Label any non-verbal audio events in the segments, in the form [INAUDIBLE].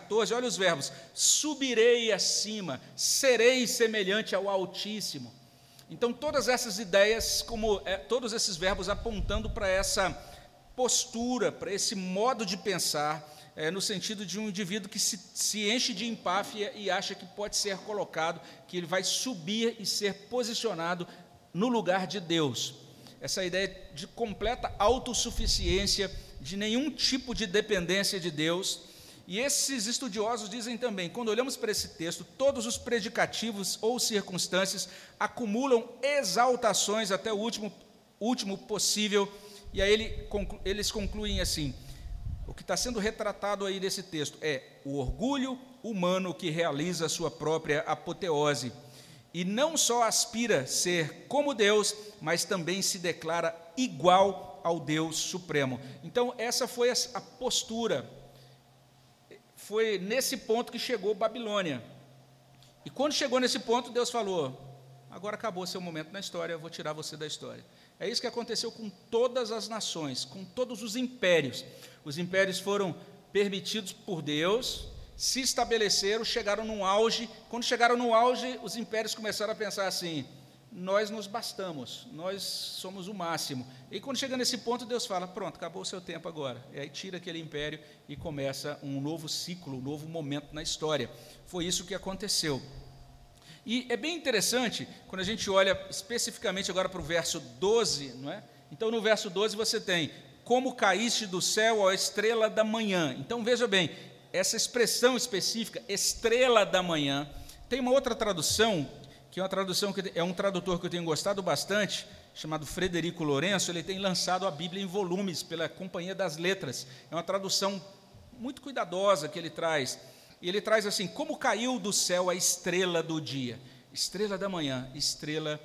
14, olha os verbos: subirei acima, serei semelhante ao Altíssimo. Então, todas essas ideias, como é, todos esses verbos apontando para essa postura, para esse modo de pensar, é, no sentido de um indivíduo que se, se enche de empáfia e acha que pode ser colocado, que ele vai subir e ser posicionado no lugar de Deus. Essa ideia de completa autossuficiência, de nenhum tipo de dependência de Deus. E esses estudiosos dizem também, quando olhamos para esse texto, todos os predicativos ou circunstâncias acumulam exaltações até o último, último possível, e aí ele, conclu, eles concluem assim: o que está sendo retratado aí nesse texto é o orgulho humano que realiza a sua própria apoteose e não só aspira a ser como Deus, mas também se declara igual ao Deus Supremo. Então, essa foi a postura. Foi nesse ponto que chegou Babilônia. E quando chegou nesse ponto, Deus falou: agora acabou seu momento na história, eu vou tirar você da história. É isso que aconteceu com todas as nações, com todos os impérios. Os impérios foram permitidos por Deus, se estabeleceram, chegaram no auge. Quando chegaram no auge, os impérios começaram a pensar assim: nós nos bastamos, nós somos o máximo. E quando chega nesse ponto, Deus fala: pronto, acabou o seu tempo agora. E aí tira aquele império e começa um novo ciclo, um novo momento na história. Foi isso que aconteceu. E é bem interessante quando a gente olha especificamente agora para o verso 12, não é? Então, no verso 12 você tem como caíste do céu a estrela da manhã. Então, veja bem, essa expressão específica, estrela da manhã, tem uma outra tradução, que é uma tradução que é um tradutor que eu tenho gostado bastante, chamado Frederico Lourenço, ele tem lançado a Bíblia em volumes pela Companhia das Letras. É uma tradução muito cuidadosa que ele traz. E ele traz assim: como caiu do céu a estrela do dia? Estrela da manhã, estrela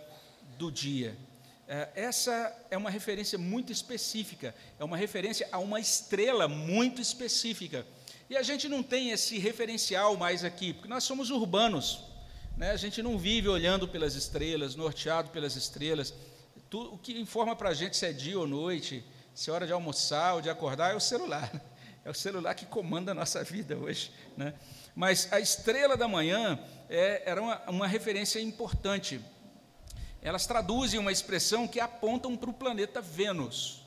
do dia. É, essa é uma referência muito específica, é uma referência a uma estrela muito específica. E a gente não tem esse referencial mais aqui, porque nós somos urbanos. Né? A gente não vive olhando pelas estrelas, norteado pelas estrelas. Tudo, o que informa para a gente se é dia ou noite, se é hora de almoçar ou de acordar, é o celular. É o celular que comanda a nossa vida hoje. Né? Mas a estrela da manhã é, era uma, uma referência importante. Elas traduzem uma expressão que apontam para o planeta Vênus.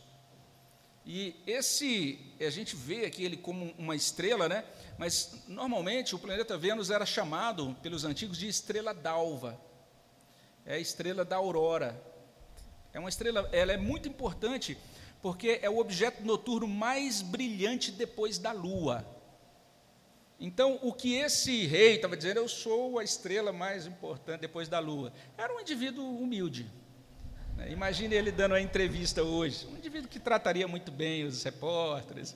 E esse, a gente vê aqui ele como uma estrela, né? mas normalmente o planeta Vênus era chamado pelos antigos de estrela d'alva. É a estrela da aurora. É uma estrela, ela é muito importante porque é o objeto noturno mais brilhante depois da lua. Então, o que esse rei estava dizendo, eu sou a estrela mais importante depois da lua, era um indivíduo humilde. Né? Imagine ele dando a entrevista hoje, um indivíduo que trataria muito bem os repórteres,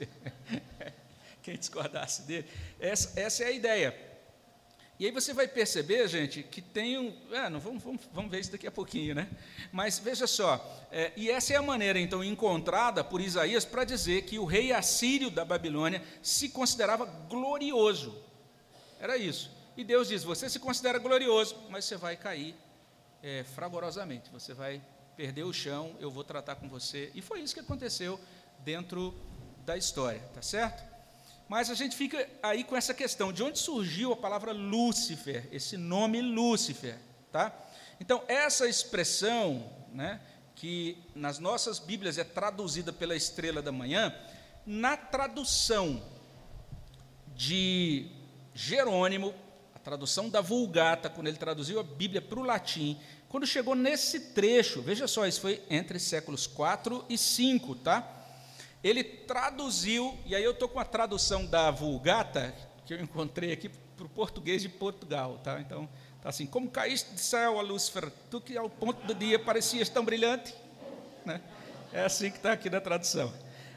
[LAUGHS] quem discordasse dele. Essa, essa é a ideia. E aí você vai perceber, gente, que tem um. É, não, vamos, vamos, vamos ver isso daqui a pouquinho, né? Mas veja só, é, e essa é a maneira, então, encontrada por Isaías para dizer que o rei assírio da Babilônia se considerava glorioso. Era isso. E Deus diz: você se considera glorioso, mas você vai cair é, fragorosamente, você vai perder o chão, eu vou tratar com você. E foi isso que aconteceu dentro da história, tá certo? Mas a gente fica aí com essa questão, de onde surgiu a palavra Lúcifer, esse nome Lúcifer, tá? Então, essa expressão, né, que nas nossas Bíblias é traduzida pela estrela da manhã, na tradução de Jerônimo, a tradução da Vulgata, quando ele traduziu a Bíblia para o latim, quando chegou nesse trecho, veja só, isso foi entre séculos 4 e 5, tá? ele traduziu, e aí eu estou com a tradução da Vulgata, que eu encontrei aqui para o português de Portugal, tá? Então, tá assim, como caíste do céu, a Lúcifer, tu que ao ponto do dia parecias tão brilhante, né? É assim que está aqui na tradução.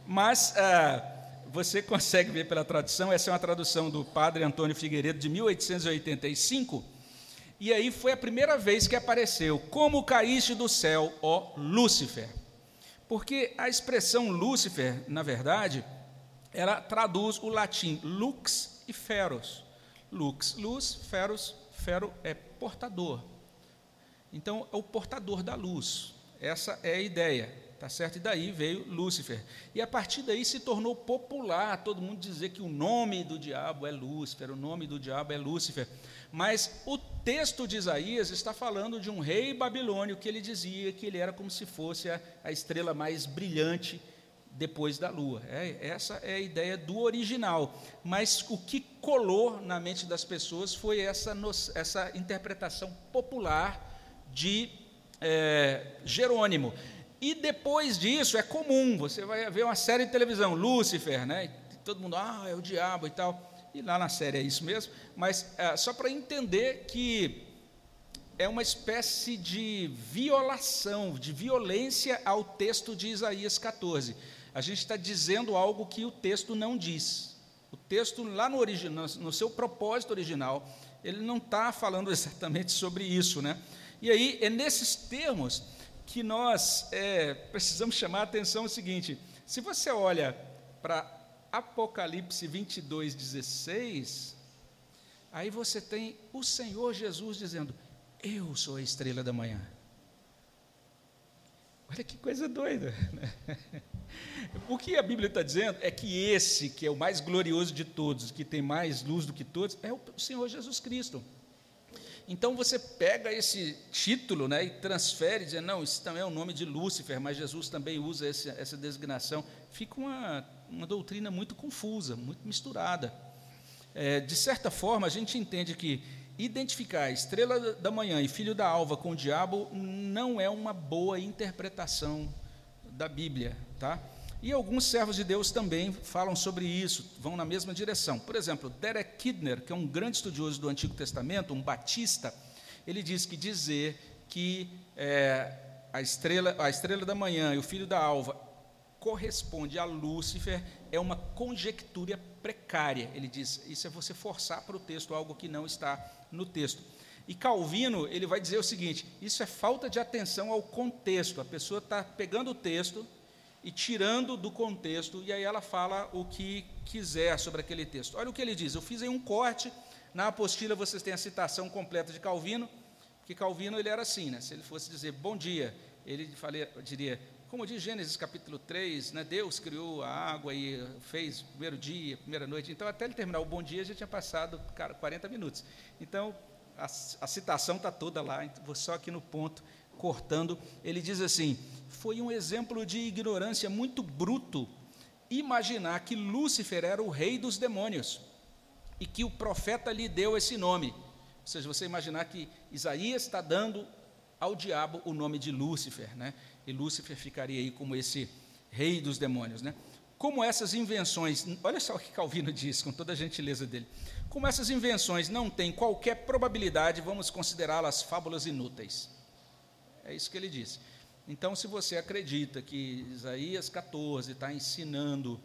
Mas ah, você consegue ver pela tradução, essa é uma tradução do padre Antônio Figueiredo, de 1885, e aí foi a primeira vez que apareceu, como caíste do céu, ó Lúcifer. Porque a expressão Lúcifer, na verdade, ela traduz o latim lux e feros. Lux, luz, feros, fero é portador. Então, é o portador da luz. Essa é a ideia, tá certo? E daí veio Lúcifer. E a partir daí se tornou popular todo mundo dizer que o nome do diabo é Lúcifer, o nome do diabo é Lúcifer. Mas o texto de Isaías está falando de um rei babilônio que ele dizia que ele era como se fosse a, a estrela mais brilhante depois da lua. É, essa é a ideia do original. Mas o que colou na mente das pessoas foi essa, essa interpretação popular de é, Jerônimo. E depois disso é comum, você vai ver uma série de televisão, Lúcifer, né? E todo mundo, ah, é o diabo e tal. E lá na série é isso mesmo, mas é, só para entender que é uma espécie de violação, de violência ao texto de Isaías 14 a gente está dizendo algo que o texto não diz. O texto, lá no, original, no seu propósito original, ele não está falando [LAUGHS] exatamente sobre isso. Né? E aí, é nesses termos que nós é, precisamos chamar a atenção o seguinte: se você olha para Apocalipse 22, 16, aí você tem o Senhor Jesus dizendo: Eu sou a estrela da manhã. Olha que coisa doida. Né? [LAUGHS] O que a Bíblia está dizendo é que esse, que é o mais glorioso de todos, que tem mais luz do que todos, é o Senhor Jesus Cristo. Então você pega esse título né, e transfere, dizendo, não, isso também é o nome de Lúcifer, mas Jesus também usa esse, essa designação. Fica uma, uma doutrina muito confusa, muito misturada. É, de certa forma, a gente entende que identificar a estrela da manhã e filho da alva com o diabo não é uma boa interpretação da Bíblia, tá? E alguns servos de Deus também falam sobre isso, vão na mesma direção. Por exemplo, Derek Kidner, que é um grande estudioso do Antigo Testamento, um batista, ele diz que dizer que é, a, estrela, a estrela da manhã e o filho da alva corresponde a Lúcifer é uma conjectura precária. Ele diz, isso é você forçar para o texto algo que não está no texto. E Calvino, ele vai dizer o seguinte: isso é falta de atenção ao contexto. A pessoa está pegando o texto e tirando do contexto, e aí ela fala o que quiser sobre aquele texto. Olha o que ele diz: eu fiz aí um corte, na apostila vocês têm a citação completa de Calvino, que Calvino ele era assim, né? se ele fosse dizer bom dia, ele falei, diria, como diz Gênesis capítulo 3, né, Deus criou a água e fez primeiro dia, primeira noite, então até ele terminar o bom dia já tinha passado cara, 40 minutos. Então, a, a citação está toda lá, então, vou só aqui no ponto, cortando, ele diz assim: foi um exemplo de ignorância muito bruto imaginar que Lúcifer era o rei dos demônios e que o profeta lhe deu esse nome. Ou seja, você imaginar que Isaías está dando ao diabo o nome de Lúcifer, né? E Lúcifer ficaria aí como esse rei dos demônios, né? Como essas invenções, olha só o que Calvino diz, com toda a gentileza dele. Como essas invenções não têm qualquer probabilidade, vamos considerá-las fábulas inúteis. É isso que ele diz. Então, se você acredita que Isaías 14 está ensinando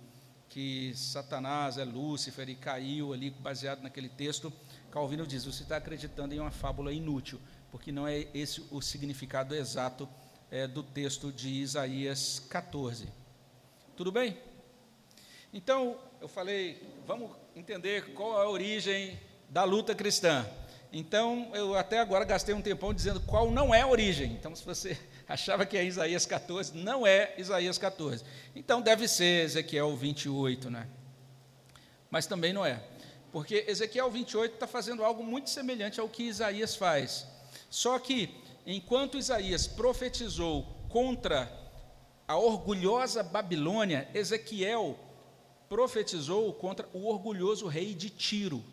que Satanás é Lúcifer e caiu ali baseado naquele texto, Calvino diz: você está acreditando em uma fábula inútil, porque não é esse o significado exato é, do texto de Isaías 14. Tudo bem? Então, eu falei, vamos entender qual é a origem da luta cristã. Então, eu até agora gastei um tempão dizendo qual não é a origem. Então, se você [LAUGHS] achava que é Isaías 14, não é Isaías 14. Então, deve ser Ezequiel 28, né? Mas também não é. Porque Ezequiel 28 está fazendo algo muito semelhante ao que Isaías faz. Só que, enquanto Isaías profetizou contra a orgulhosa Babilônia, Ezequiel profetizou contra o orgulhoso rei de Tiro.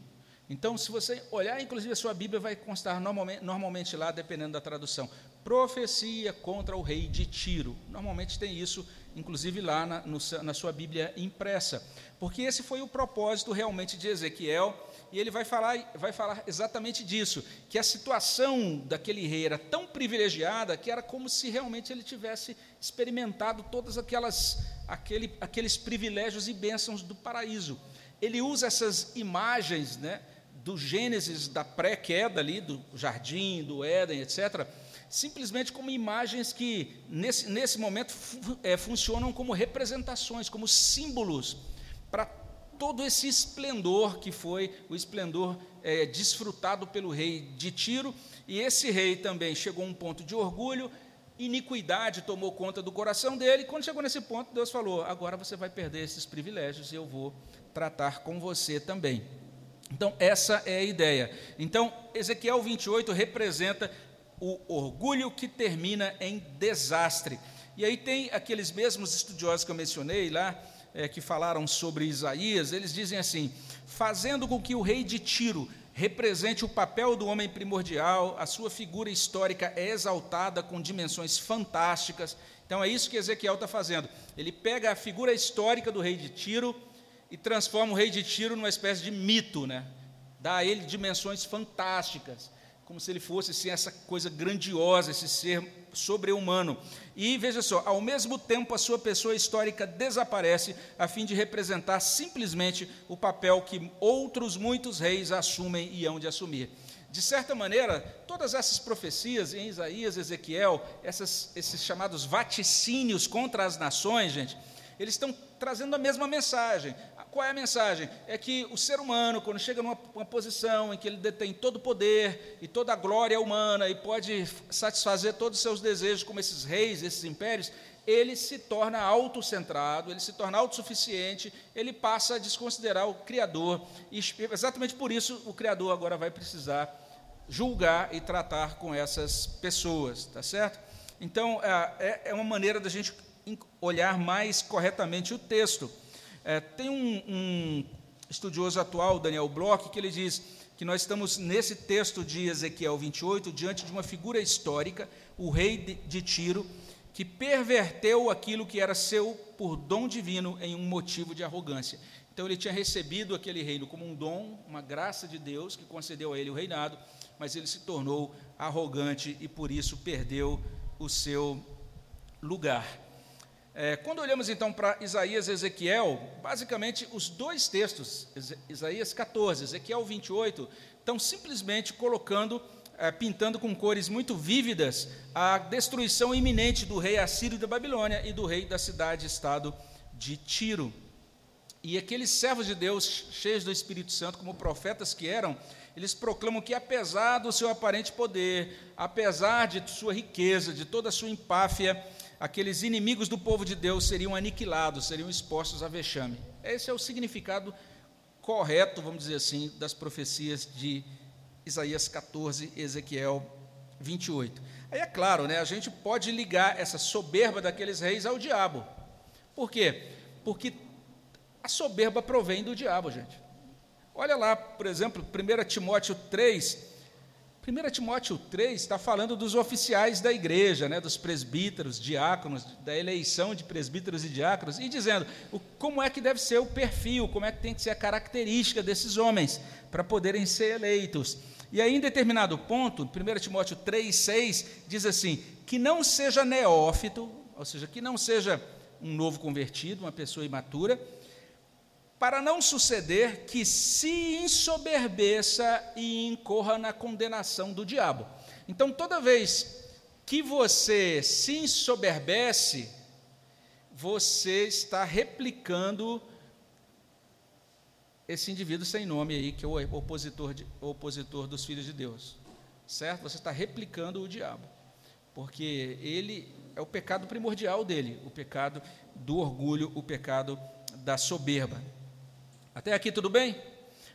Então, se você olhar, inclusive, a sua Bíblia vai constar normalmente, normalmente lá, dependendo da tradução, profecia contra o rei de Tiro. Normalmente tem isso, inclusive lá na, no, na sua Bíblia impressa, porque esse foi o propósito realmente de Ezequiel, e ele vai falar, vai falar exatamente disso, que a situação daquele rei era tão privilegiada que era como se realmente ele tivesse experimentado todas aquelas aquele, aqueles privilégios e bênçãos do paraíso. Ele usa essas imagens, né, do Gênesis, da pré-queda ali, do jardim, do Éden, etc., simplesmente como imagens que, nesse, nesse momento, é, funcionam como representações, como símbolos para todo esse esplendor que foi o esplendor é, desfrutado pelo rei de Tiro. E esse rei também chegou a um ponto de orgulho, iniquidade tomou conta do coração dele. Quando chegou nesse ponto, Deus falou: agora você vai perder esses privilégios e eu vou tratar com você também. Então, essa é a ideia. Então, Ezequiel 28 representa o orgulho que termina em desastre. E aí tem aqueles mesmos estudiosos que eu mencionei lá, é, que falaram sobre Isaías, eles dizem assim: fazendo com que o rei de Tiro represente o papel do homem primordial, a sua figura histórica é exaltada com dimensões fantásticas. Então é isso que Ezequiel está fazendo. Ele pega a figura histórica do rei de Tiro e transforma o rei de Tiro numa espécie de mito, né? dá a ele dimensões fantásticas, como se ele fosse assim, essa coisa grandiosa, esse ser sobre-humano. E veja só, ao mesmo tempo a sua pessoa histórica desaparece a fim de representar simplesmente o papel que outros muitos reis assumem e hão de assumir. De certa maneira, todas essas profecias em Isaías, Ezequiel, essas, esses chamados vaticínios contra as nações, gente, eles estão trazendo a mesma mensagem. Qual é a mensagem? É que o ser humano, quando chega numa posição em que ele detém todo o poder e toda a glória humana e pode satisfazer todos os seus desejos, como esses reis, esses impérios, ele se torna autocentrado, ele se torna autossuficiente, ele passa a desconsiderar o Criador. E exatamente por isso o Criador agora vai precisar julgar e tratar com essas pessoas, tá certo? Então, é, é uma maneira da gente olhar mais corretamente o texto. É, tem um, um, estudioso atual, Daniel Bloch, que ele diz que nós estamos nesse texto de Ezequiel 28 diante de uma figura histórica, o rei de, de Tiro, que perverteu aquilo que era seu por dom divino em um motivo de arrogância. Então ele tinha recebido aquele reino como um dom, uma graça de Deus que concedeu a ele o reinado, mas ele se tornou arrogante e por isso perdeu o seu lugar. É, quando olhamos então para Isaías e Ezequiel, basicamente os dois textos, Isaías 14, Ezequiel 28, estão simplesmente colocando, é, pintando com cores muito vívidas a destruição iminente do rei assírio da Babilônia e do rei da cidade-estado de Tiro. E aqueles servos de Deus, cheios do Espírito Santo, como profetas que eram, eles proclamam que, apesar do seu aparente poder, apesar de sua riqueza, de toda a sua empáfia, aqueles inimigos do povo de Deus seriam aniquilados, seriam expostos a vexame. Esse é o significado correto, vamos dizer assim, das profecias de Isaías 14, Ezequiel 28. Aí é claro, né, a gente pode ligar essa soberba daqueles reis ao diabo. Por quê? Porque a soberba provém do diabo, gente. Olha lá, por exemplo, 1 Timóteo 3, 1 Timóteo 3 está falando dos oficiais da igreja, né, dos presbíteros, diáconos, da eleição de presbíteros e diáconos, e dizendo o, como é que deve ser o perfil, como é que tem que ser a característica desses homens para poderem ser eleitos. E aí, em determinado ponto, 1 Timóteo 3, 6, diz assim: que não seja neófito, ou seja, que não seja um novo convertido, uma pessoa imatura, para não suceder que se ensoberbeça e incorra na condenação do diabo. Então, toda vez que você se ensoberbece, você está replicando esse indivíduo sem nome aí, que é o opositor, de, opositor dos filhos de Deus. Certo? Você está replicando o diabo. Porque ele é o pecado primordial dele, o pecado do orgulho, o pecado da soberba. Até aqui tudo bem?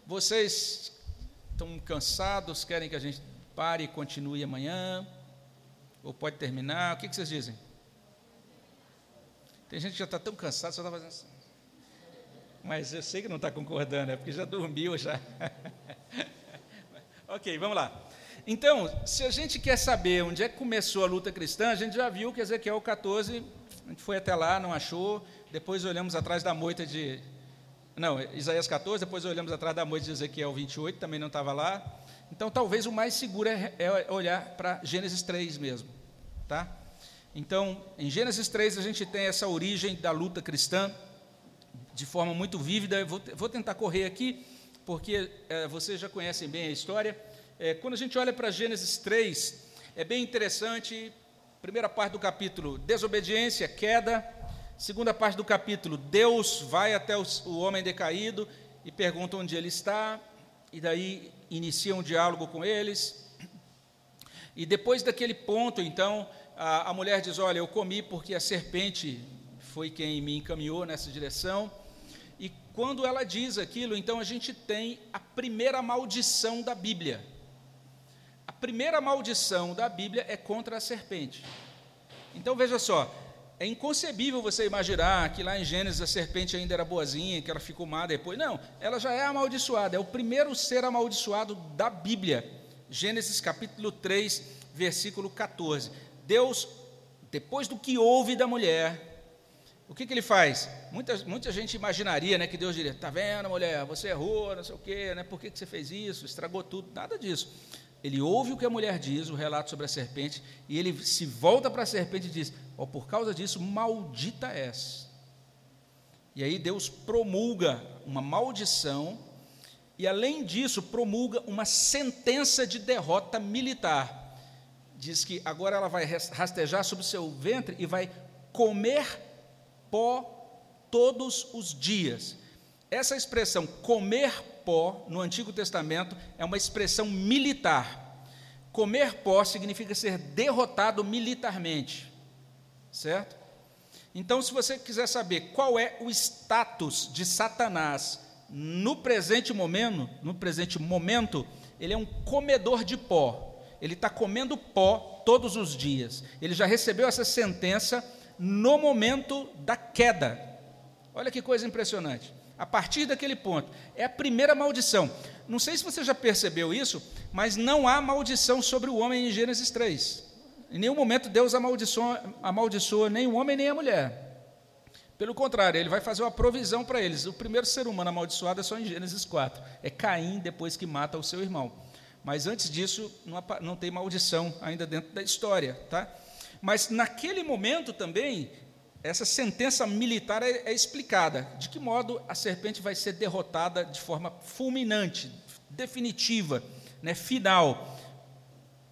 Vocês estão cansados, querem que a gente pare e continue amanhã? Ou pode terminar? O que, vocês dizem? Tem gente que já está tão cansado, só está fazendo assim. Mas eu sei que não está concordando, é porque já dormiu já. [LAUGHS] ok, vamos lá. Então, se a gente quer saber onde é que começou a luta cristã, a gente já viu que Ezequiel 14, a gente foi até lá, não achou, depois olhamos atrás da moita de não, Isaías 14, depois olhamos atrás da moita de Ezequiel 28, também não estava lá. Então, talvez o mais seguro é, é olhar para Gênesis 3 mesmo. Tá? Então, em Gênesis 3, a gente tem essa origem da luta cristã de forma muito vívida. Vou, vou tentar correr aqui, porque é, vocês já conhecem bem a história. É, quando a gente olha para Gênesis 3, é bem interessante. Primeira parte do capítulo: desobediência, queda Segunda parte do capítulo, Deus vai até o homem decaído e pergunta onde ele está, e daí inicia um diálogo com eles. E depois daquele ponto, então, a, a mulher diz: Olha, eu comi porque a serpente foi quem me encaminhou nessa direção. E quando ela diz aquilo, então a gente tem a primeira maldição da Bíblia. A primeira maldição da Bíblia é contra a serpente. Então veja só, é inconcebível você imaginar que lá em Gênesis a serpente ainda era boazinha, que ela ficou má depois. Não, ela já é amaldiçoada, é o primeiro ser amaldiçoado da Bíblia. Gênesis capítulo 3, versículo 14. Deus, depois do que houve da mulher, o que, que ele faz? Muita, muita gente imaginaria né, que Deus diria: está vendo, mulher, você errou, não sei o quê, né, por que, que você fez isso? Estragou tudo. Nada disso. Ele ouve o que a mulher diz, o relato sobre a serpente, e ele se volta para a serpente e diz: oh, por causa disso, maldita és. E aí Deus promulga uma maldição, e além disso, promulga uma sentença de derrota militar. Diz que agora ela vai rastejar sobre seu ventre e vai comer pó todos os dias. Essa expressão comer pó no Antigo Testamento é uma expressão militar. Comer pó significa ser derrotado militarmente, certo? Então, se você quiser saber qual é o status de Satanás no presente momento, no presente momento, ele é um comedor de pó. Ele está comendo pó todos os dias. Ele já recebeu essa sentença no momento da queda. Olha que coisa impressionante a partir daquele ponto. É a primeira maldição. Não sei se você já percebeu isso, mas não há maldição sobre o homem em Gênesis 3. Em nenhum momento Deus amaldiçoa, amaldiçoa nem o homem nem a mulher. Pelo contrário, ele vai fazer uma provisão para eles. O primeiro ser humano amaldiçoado é só em Gênesis 4. É Caim depois que mata o seu irmão. Mas antes disso, não, não tem maldição ainda dentro da história. Tá? Mas naquele momento também, essa sentença militar é, é, explicada. De que modo a serpente vai ser derrotada de forma fulminante, definitiva, né, final.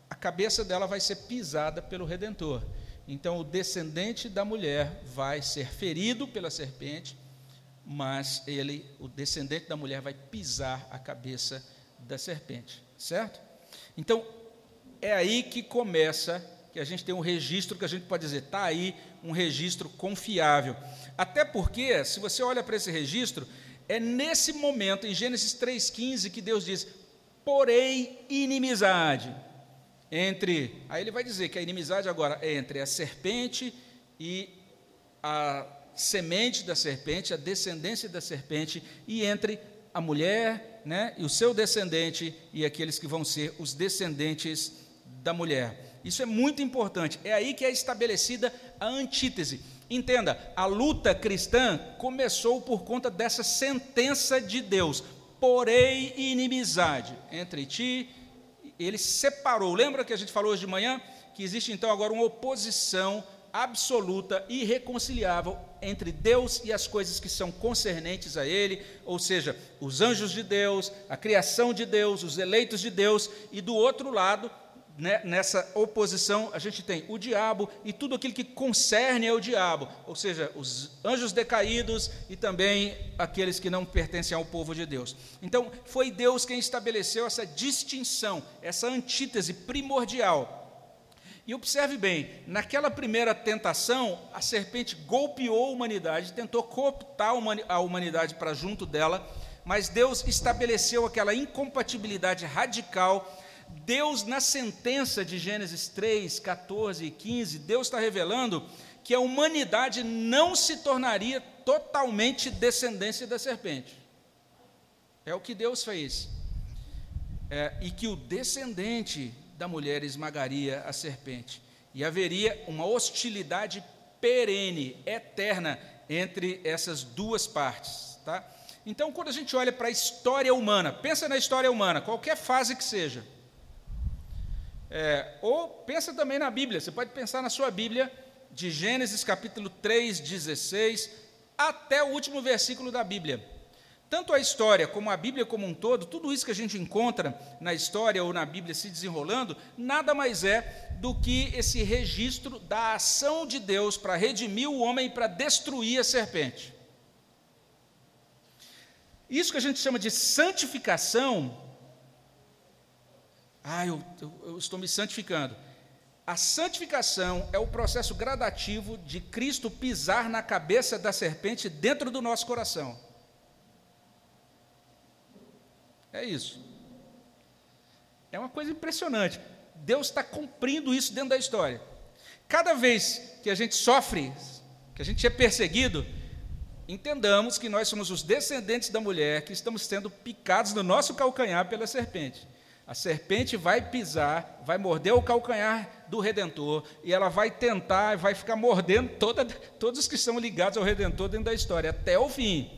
A cabeça dela vai ser pisada pelo Redentor. Então, o descendente da mulher vai ser ferido pela serpente, mas ele, o descendente da mulher, vai pisar a cabeça da serpente, certo? Então, é aí que começa que a gente tem um registro que a gente pode dizer, está aí um registro confiável. Até porque, se você olha para esse registro, é nesse momento, em Gênesis 3,15, que Deus diz: porém inimizade entre. Aí ele vai dizer que a inimizade agora é entre a serpente e a semente da serpente, a descendência da serpente, e entre a mulher né, e o seu descendente e aqueles que vão ser os descendentes da mulher. Isso é muito importante. É aí que é estabelecida a antítese. Entenda, a luta cristã começou por conta dessa sentença de Deus: porém inimizade entre ti. Ele separou. Lembra que a gente falou hoje de manhã que existe então agora uma oposição absoluta, irreconciliável entre Deus e as coisas que são concernentes a Ele, ou seja, os anjos de Deus, a criação de Deus, os eleitos de Deus, e do outro lado, né, nessa oposição, a gente tem o diabo e tudo aquilo que concerne ao diabo, ou seja, os anjos decaídos e também aqueles que não pertencem ao povo de Deus. Então, foi Deus quem estabeleceu essa distinção, essa antítese primordial. E observe bem, naquela primeira tentação, a serpente golpeou a humanidade, tentou cooptar a humanidade para junto dela, mas Deus estabeleceu aquela incompatibilidade radical Deus, na sentença de Gênesis 3, 14 e 15, Deus está revelando que a humanidade não se tornaria totalmente descendência da serpente. É o que Deus fez. É, e que o descendente da mulher esmagaria a serpente. E haveria uma hostilidade perene, eterna, entre essas duas partes. Tá? Então, quando a gente olha para a história humana, pensa na história humana, qualquer fase que seja, é, ou pensa também na Bíblia, você pode pensar na sua Bíblia, de Gênesis capítulo 3, 16, até o último versículo da Bíblia. Tanto a história como a Bíblia como um todo, tudo isso que a gente encontra na história ou na Bíblia se desenrolando, nada mais é do que esse registro da ação de Deus para redimir o homem e para destruir a serpente. Isso que a gente chama de santificação ah, eu, eu, eu estou me santificando. A santificação é o processo gradativo de Cristo pisar na cabeça da serpente dentro do nosso coração. É isso. É uma coisa impressionante. Deus está cumprindo isso dentro da história. Cada vez que a gente sofre, que a gente é perseguido, entendamos que nós somos os descendentes da mulher que estamos sendo picados no nosso calcanhar pela serpente. A serpente vai pisar, vai morder o calcanhar do Redentor, e ela vai tentar, vai ficar mordendo toda, todos os que são ligados ao Redentor dentro da história, até o fim.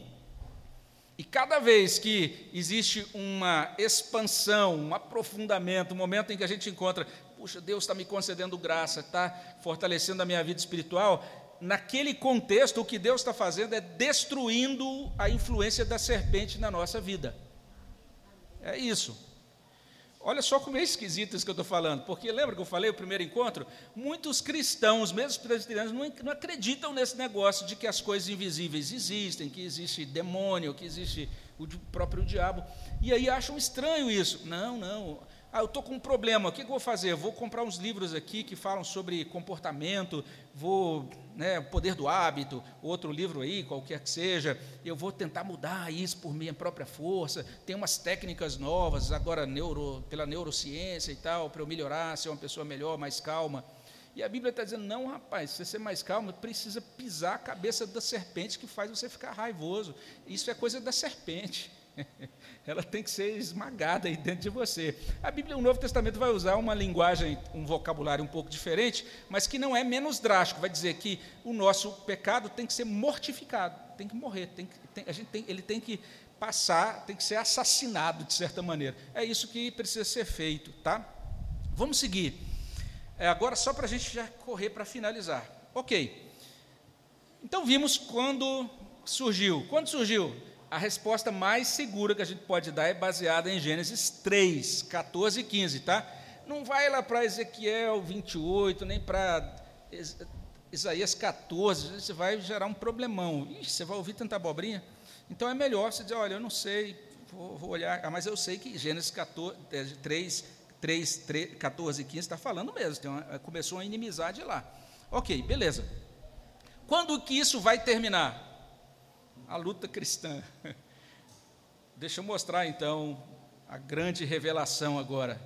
E cada vez que existe uma expansão, um aprofundamento, um momento em que a gente encontra, puxa, Deus está me concedendo graça, está fortalecendo a minha vida espiritual, naquele contexto, o que Deus está fazendo é destruindo a influência da serpente na nossa vida. É isso. Olha só como é esquisito isso que eu estou falando, porque lembra que eu falei o primeiro encontro? Muitos cristãos, mesmo presbiterianos, não, não acreditam nesse negócio de que as coisas invisíveis existem, que existe demônio, que existe o próprio diabo, e aí acham estranho isso. Não, não. Ah, eu estou com um problema, o que, que eu vou fazer? vou comprar uns livros aqui que falam sobre comportamento, vou, né, poder do hábito, outro livro aí, qualquer que seja, eu vou tentar mudar isso por minha própria força, tem umas técnicas novas, agora neuro, pela neurociência e tal, para eu melhorar, ser uma pessoa melhor, mais calma. E a Bíblia está dizendo, não, rapaz, se você ser mais calmo, precisa pisar a cabeça da serpente que faz você ficar raivoso. Isso é coisa da serpente. [LAUGHS] ela tem que ser esmagada aí dentro de você. A Bíblia, o Novo Testamento vai usar uma linguagem, um vocabulário um pouco diferente, mas que não é menos drástico. Vai dizer que o nosso pecado tem que ser mortificado, tem que morrer, tem que, tem, a gente tem, ele tem que passar, tem que ser assassinado de certa maneira. É isso que precisa ser feito, tá? Vamos seguir. É, agora só para a gente já correr para finalizar. Ok. Então vimos quando surgiu. Quando surgiu? A resposta mais segura que a gente pode dar é baseada em Gênesis 3, 14 e 15, tá? Não vai lá para Ezequiel 28, nem para Isaías 14, você vai gerar um problemão. Ixi, você vai ouvir tanta abobrinha? Então é melhor você dizer, olha, eu não sei, vou, vou olhar, ah, mas eu sei que Gênesis 14, 3, 3, 3 14 e 15 está falando mesmo, uma, começou a inimizade lá. Ok, beleza. Quando que isso vai terminar? A luta cristã. [LAUGHS] Deixa eu mostrar então a grande revelação agora.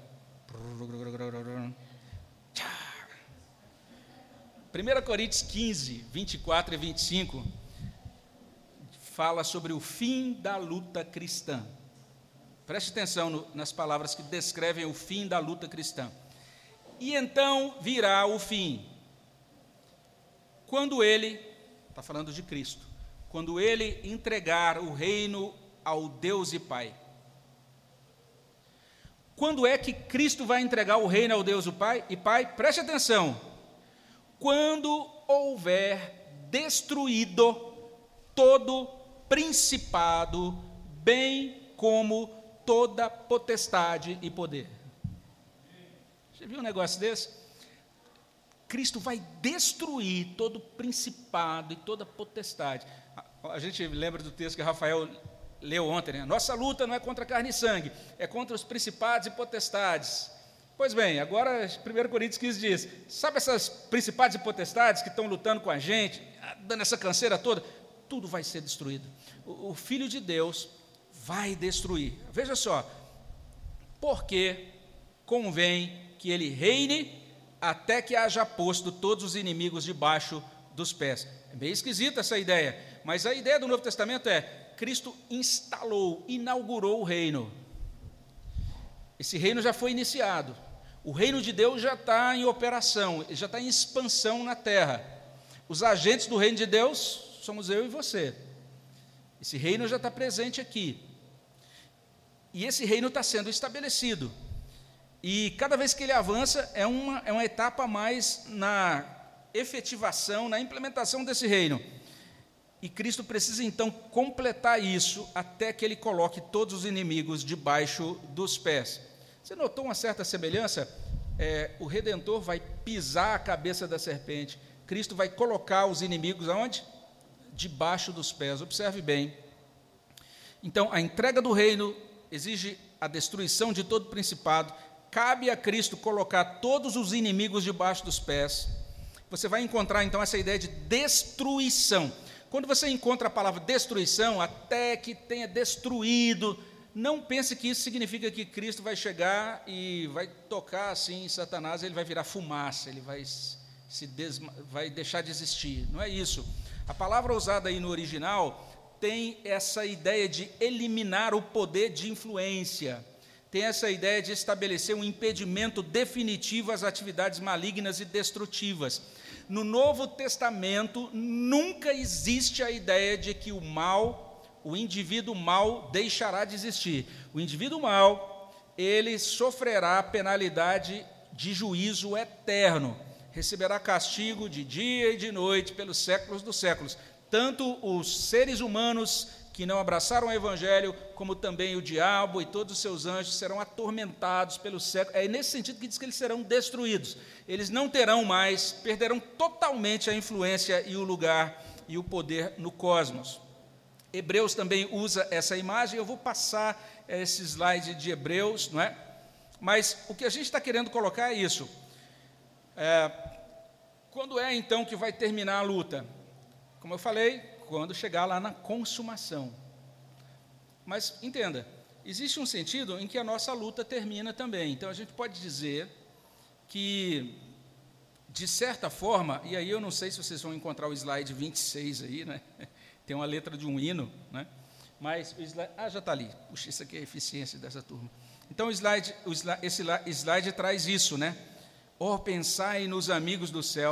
1 Coríntios 15, 24 e 25 fala sobre o fim da luta cristã. Preste atenção no, nas palavras que descrevem o fim da luta cristã. E então virá o fim, quando ele, está falando de Cristo, quando ele entregar o reino ao Deus e Pai. Quando é que Cristo vai entregar o reino ao Deus e Pai? E Pai, preste atenção. Quando houver destruído todo principado, bem como toda potestade e poder. Você viu um negócio desse? Cristo vai destruir todo principado e toda potestade. A gente lembra do texto que Rafael leu ontem, né? Nossa luta não é contra carne e sangue, é contra os principados e potestades. Pois bem, agora 1 Coríntios 15 diz: sabe essas principados e potestades que estão lutando com a gente, dando essa canseira toda? Tudo vai ser destruído. O, o Filho de Deus vai destruir. Veja só, porque convém que ele reine até que haja posto todos os inimigos debaixo dos pés. É meio esquisita essa ideia mas a ideia do Novo Testamento é: Cristo instalou, inaugurou o reino. Esse reino já foi iniciado. O reino de Deus já está em operação, já está em expansão na terra. Os agentes do reino de Deus somos eu e você. Esse reino já está presente aqui. E esse reino está sendo estabelecido. E cada vez que ele avança, é uma, é uma etapa mais na efetivação, na implementação desse reino. E Cristo precisa então completar isso até que ele coloque todos os inimigos debaixo dos pés. Você notou uma certa semelhança? É, o Redentor vai pisar a cabeça da serpente, Cristo vai colocar os inimigos aonde? Debaixo dos pés. Observe bem. Então, a entrega do reino exige a destruição de todo principado, cabe a Cristo colocar todos os inimigos debaixo dos pés, você vai encontrar então essa ideia de destruição. Quando você encontra a palavra destruição, até que tenha destruído, não pense que isso significa que Cristo vai chegar e vai tocar assim em Satanás, ele vai virar fumaça, ele vai se desma, vai deixar de existir. Não é isso. A palavra usada aí no original tem essa ideia de eliminar o poder de influência. Tem essa ideia de estabelecer um impedimento definitivo às atividades malignas e destrutivas. No Novo Testamento nunca existe a ideia de que o mal o indivíduo mal deixará de existir. O indivíduo mal, ele sofrerá penalidade de juízo eterno, receberá castigo de dia e de noite pelos séculos dos séculos. Tanto os seres humanos que não abraçaram o evangelho, como também o diabo e todos os seus anjos serão atormentados pelos séculos. É nesse sentido que diz que eles serão destruídos. Eles não terão mais, perderão totalmente a influência e o lugar e o poder no cosmos. Hebreus também usa essa imagem, eu vou passar esse slide de Hebreus, não é? Mas o que a gente está querendo colocar é isso. É, quando é então que vai terminar a luta? Como eu falei, quando chegar lá na consumação. Mas entenda, existe um sentido em que a nossa luta termina também. Então a gente pode dizer que, de certa forma, e aí eu não sei se vocês vão encontrar o slide 26 aí, né? [LAUGHS] tem uma letra de um hino, né? mas o slide, ah, já está ali, puxa, isso aqui é a eficiência dessa turma. Então, o slide, o slide, esse slide traz isso, né? Or, pensai nos amigos do céu,